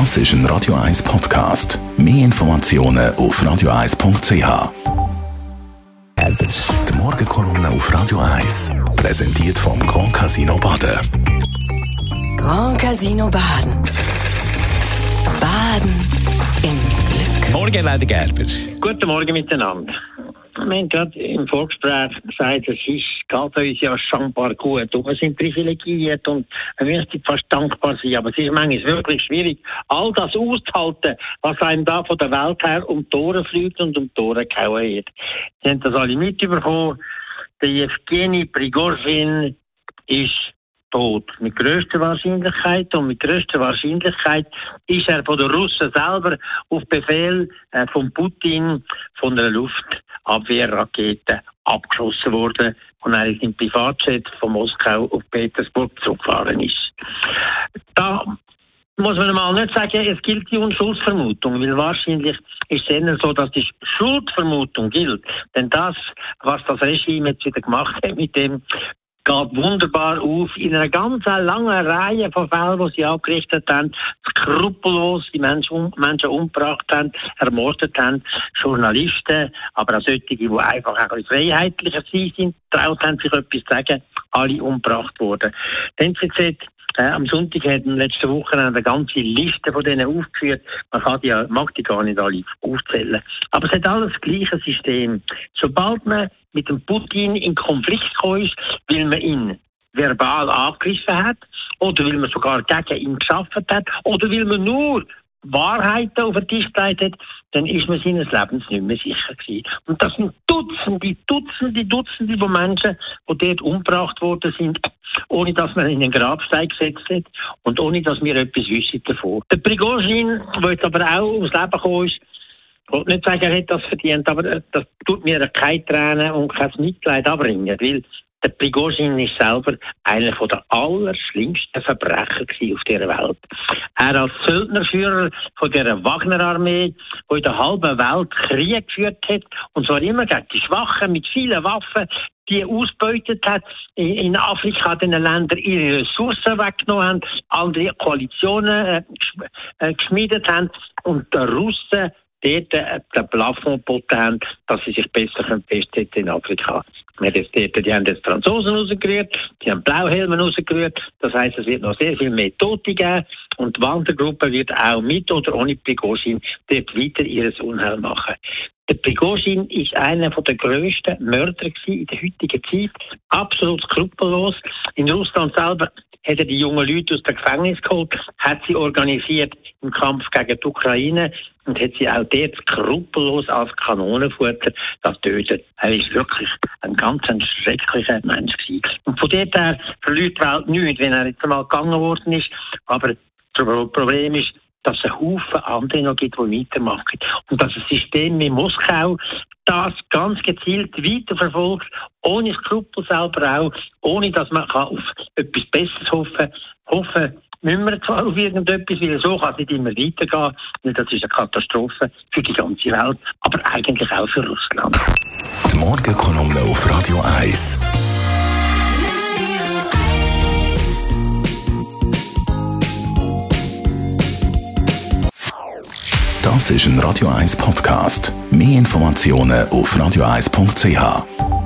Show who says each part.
Speaker 1: Das ist ein Radio 1 Podcast. Mehr Informationen auf radio1.ch. Die Morgenkolumne auf Radio 1 präsentiert vom Grand Casino Baden.
Speaker 2: Grand Casino Baden. Baden im Glück.
Speaker 3: Morgen, Leute Gerber.
Speaker 4: Guten Morgen miteinander. Wir haben gerade im Vorgespräch gesagt, es ist, geht uns ja scheinbar gut und wir sind privilegiert und wir müssen fast dankbar sein. Aber es ist manchmal wirklich schwierig, all das auszuhalten, was einem da von der Welt her um die Tore fliegt und um die Tore gehauen wird. Sie haben das alle mitbekommen. Der Evgeny Prigozhin ist tot. Mit größter Wahrscheinlichkeit und mit größter Wahrscheinlichkeit ist er von den Russen selber auf Befehl äh, von Putin von einer Luftabwehrrakete abgeschossen worden und er ist im Privatjet von Moskau auf Petersburg zurückgefahren ist. Da muss man mal nicht sagen, es gilt die Unschuldsvermutung, weil wahrscheinlich ist es eher so, dass die Schuldvermutung gilt. Denn das, was das Regime jetzt wieder gemacht hat mit dem geht wunderbar auf in einer ganz langen Reihe von Fällen, die sie angerichtet haben, skrupellos die Menschen, Menschen umgebracht haben, ermordet haben, Journalisten, aber auch solche, die einfach ein bisschen freiheitlicher sind, traut haben, sich etwas zu sagen, alle umgebracht wurden. Die NZZ äh, am Sonntag hat in letzten Wochen eine ganze Liste von denen aufgeführt. Man kann die, mag die gar nicht alle aufzählen. Aber es hat alles das gleiche System. Sobald man mit dem Putin in Konflikt ist, weil man ihn verbal angegriffen hat, oder weil man sogar gegen ihn geschafft hat, oder weil man nur Wahrheiten auf den Tisch gelegt hat, dann ist man seines Lebens nicht mehr sicher gewesen. Und das sind Dutzende, Dutzende, Dutzende von Menschen, die dort umgebracht worden sind, ohne dass man in den Grabstein gesetzt hat und ohne dass wir etwas wissen davon. Der Prigozhin, der jetzt aber auch ums Leben gekommen ist, ich nicht sagen, er hat das verdient, aber das tut mir keine Tränen und kein Mitleid abbringen, weil der Prigozhin ist selber einer der allerschlimmsten Verbrecher auf dieser Welt. Er als Söldnerführer von der Wagner-Armee, die in der halben Welt Krieg geführt hat, und zwar immer gegen die Schwachen mit vielen Waffen, die ausbeutet hat, in Afrika den Ländern ihre Ressourcen weggenommen haben, andere Koalitionen äh, äh geschmiedet haben und der Russen dort äh, den Plafond geboten haben, dass sie sich besser festsetzen in Afrika. Wir haben dort, die haben jetzt Franzosen rausgerührt, die haben Blauhelme rausgerührt. Das heisst, es wird noch sehr viel mehr Tote geben. Und die Wandergruppe wird auch mit oder ohne Prigozhin dort weiter ihres Unheil machen. Der Prigozhin ist einer der grössten Mörder in der heutigen Zeit. Absolut skrupellos. In Russland selber hat er die jungen Leute aus dem Gefängnis geholt, hat sie organisiert im Kampf gegen die Ukraine und hat sie auch dort skrupellos als Kanonenfutter das tötet. Er ist wirklich ein ganz ein schrecklicher Mensch gewesen. Und von dort her verliert die Welt nichts, wenn er jetzt einmal gegangen worden ist. Aber das Problem ist, dass es einen Haufen andere noch gibt, die weitermachen. Und dass das System in Moskau das ganz gezielt weiterverfolgt, ohne Skrupel selber auch, ohne dass man auf etwas Besseres hoffen Hoffen müssen wir auf irgendetwas, weil so kann es nicht immer weitergehen. Das ist eine Katastrophe für die ganze Welt, aber eigentlich auch für Russland.
Speaker 1: Die Morgenkolumne auf Radio 1. Das ist ein Radio 1 Podcast. Mehr Informationen auf radio1.ch.